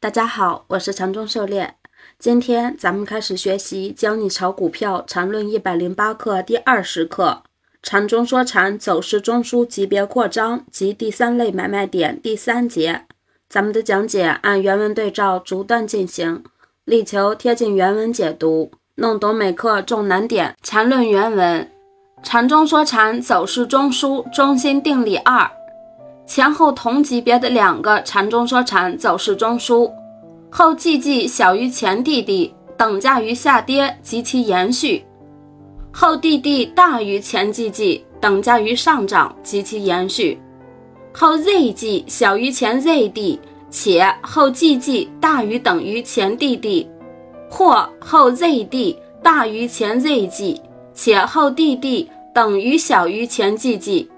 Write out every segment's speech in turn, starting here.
大家好，我是禅中狩猎。今天咱们开始学习《教你炒股票禅论一百零八课》第二十课“禅中说禅走势中枢级别扩张及第三类买卖点”第三节。咱们的讲解按原文对照逐段进行，力求贴近原文解读，弄懂每课重难点。禅论原文：禅中说禅走势中枢中心定理二。前后同级别的两个禅中说禅走势中枢，后 G G 小于前 D D，等价于下跌及其延续；后 D D 大于前 G G，等价于上涨及其延续；后 Z G 小于前 Z D，且后 G G 大于等于前 D D，或后 Z D 大于前 Z G，且后 D D 等于小于前 G G。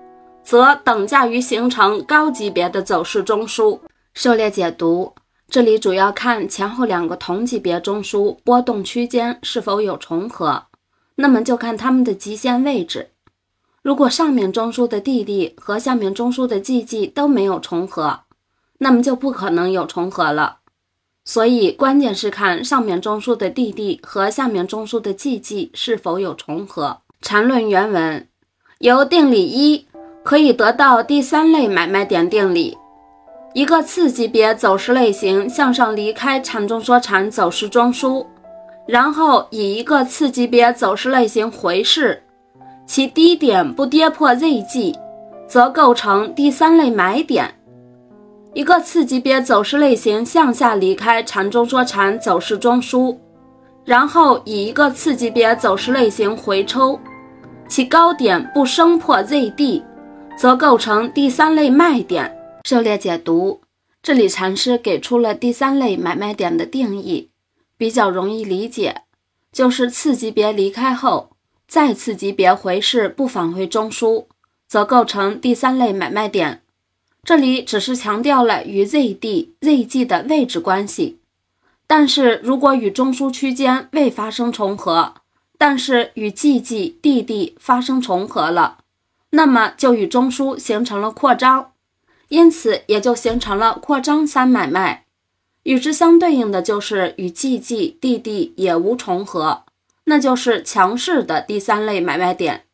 则等价于形成高级别的走势中枢。狩猎解读，这里主要看前后两个同级别中枢波动区间是否有重合，那么就看它们的极限位置。如果上面中枢的 D D 和下面中枢的 G G 都没有重合，那么就不可能有重合了。所以关键是看上面中枢的 D D 和下面中枢的 G G 是否有重合。缠论原文由定理一。可以得到第三类买卖点定理：一个次级别走势类型向上离开缠中说禅走势中枢，然后以一个次级别走势类型回市，其低点不跌破 ZG，则构成第三类买点；一个次级别走势类型向下离开缠中说禅走势中枢，然后以一个次级别走势类型回抽，其高点不升破 ZD。则构成第三类卖点。涉猎解读，这里禅师给出了第三类买卖点的定义，比较容易理解，就是次级别离开后，再次级别回市不返回中枢，则构成第三类买卖点。这里只是强调了与 ZD、ZG 的位置关系，但是如果与中枢区间未发生重合，但是与 GG、DD 发生重合了。那么就与中枢形成了扩张，因此也就形成了扩张三买卖。与之相对应的就是与 GG、DD 也无重合，那就是强势的第三类买卖点。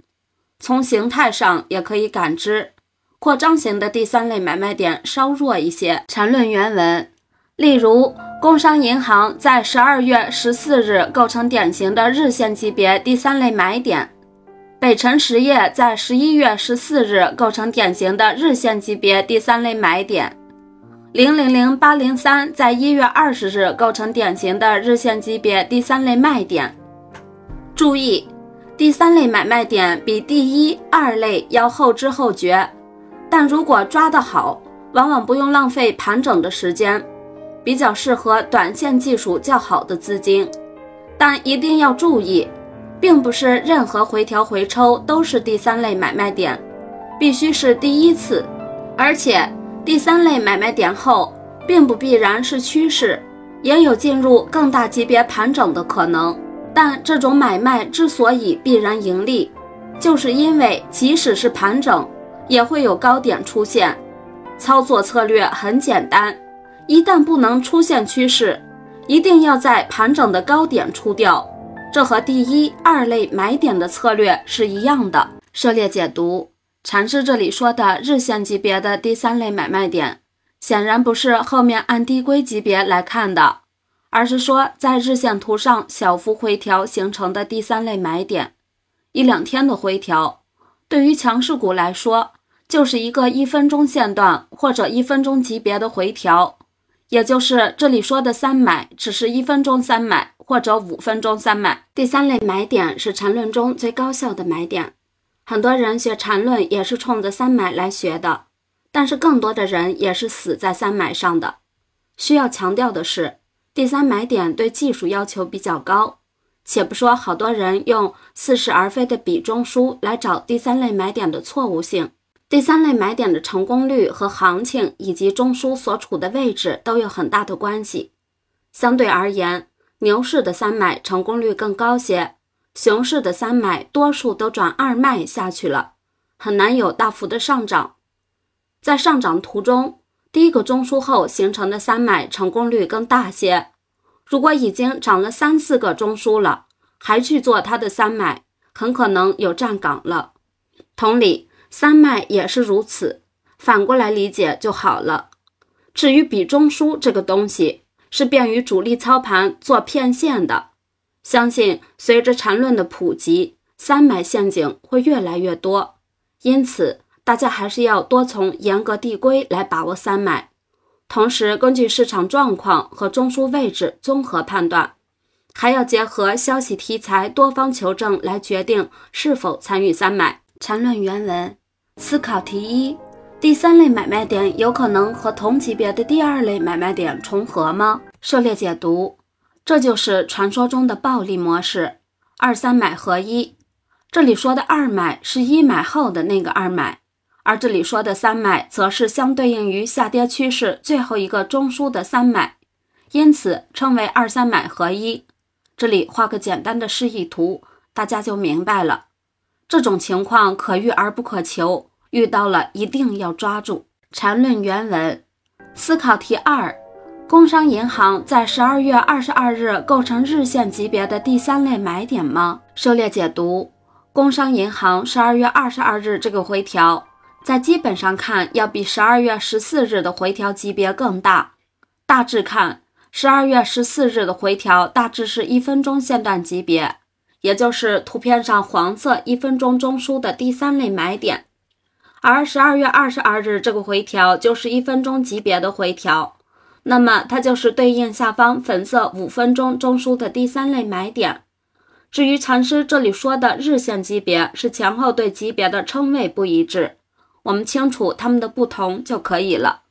从形态上也可以感知，扩张型的第三类买卖点稍弱一些。缠论原文，例如工商银行在十二月十四日构成典型的日线级别第三类买点。北辰实业在十一月十四日构成典型的日线级别第三类买点，零零零八零三在一月二十日构成典型的日线级别第三类卖点。注意，第三类买卖点比第一、二类要后知后觉，但如果抓得好，往往不用浪费盘整的时间，比较适合短线技术较好的资金，但一定要注意。并不是任何回调回抽都是第三类买卖点，必须是第一次，而且第三类买卖点后，并不必然是趋势，也有进入更大级别盘整的可能。但这种买卖之所以必然盈利，就是因为即使是盘整，也会有高点出现。操作策略很简单，一旦不能出现趋势，一定要在盘整的高点出掉。这和第一、二类买点的策略是一样的。涉猎解读，禅师这里说的日线级别的第三类买卖点，显然不是后面按低规级别来看的，而是说在日线图上小幅回调形成的第三类买点。一两天的回调，对于强势股来说，就是一个一分钟线段或者一分钟级别的回调，也就是这里说的三买，只是一分钟三买。或者五分钟三买，第三类买点是缠论中最高效的买点。很多人学缠论也是冲着三买来学的，但是更多的人也是死在三买上的。需要强调的是，第三买点对技术要求比较高。且不说好多人用似是而非的比中枢来找第三类买点的错误性，第三类买点的成功率和行情以及中枢所处的位置都有很大的关系。相对而言。牛市的三买成功率更高些，熊市的三买多数都转二卖下去了，很难有大幅的上涨。在上涨途中，第一个中枢后形成的三买成功率更大些。如果已经涨了三四个中枢了，还去做它的三买，很可能有站岗了。同理，三脉也是如此，反过来理解就好了。至于比中枢这个东西，是便于主力操盘做骗线的。相信随着缠论的普及，三买陷阱会越来越多。因此，大家还是要多从严格递归来把握三买，同时根据市场状况和中枢位置综合判断，还要结合消息题材多方求证来决定是否参与三买。缠论原文思考题一。第三类买卖点有可能和同级别的第二类买卖点重合吗？涉猎解读，这就是传说中的暴利模式，二三买合一。这里说的二买是一买后的那个二买，而这里说的三买则是相对应于下跌趋势最后一个中枢的三买，因此称为二三买合一。这里画个简单的示意图，大家就明白了。这种情况可遇而不可求。遇到了一定要抓住。缠论原文思考题二：工商银行在十二月二十二日构成日线级别的第三类买点吗？狩猎解读：工商银行十二月二十二日这个回调，在基本上看要比十二月十四日的回调级别更大。大致看，十二月十四日的回调大致是一分钟线段级别，也就是图片上黄色一分钟中枢的第三类买点。而十二月二十二日这个回调就是一分钟级别的回调，那么它就是对应下方粉色五分钟中枢的第三类买点。至于禅师这里说的日线级别，是前后对级别的称谓不一致，我们清楚它们的不同就可以了。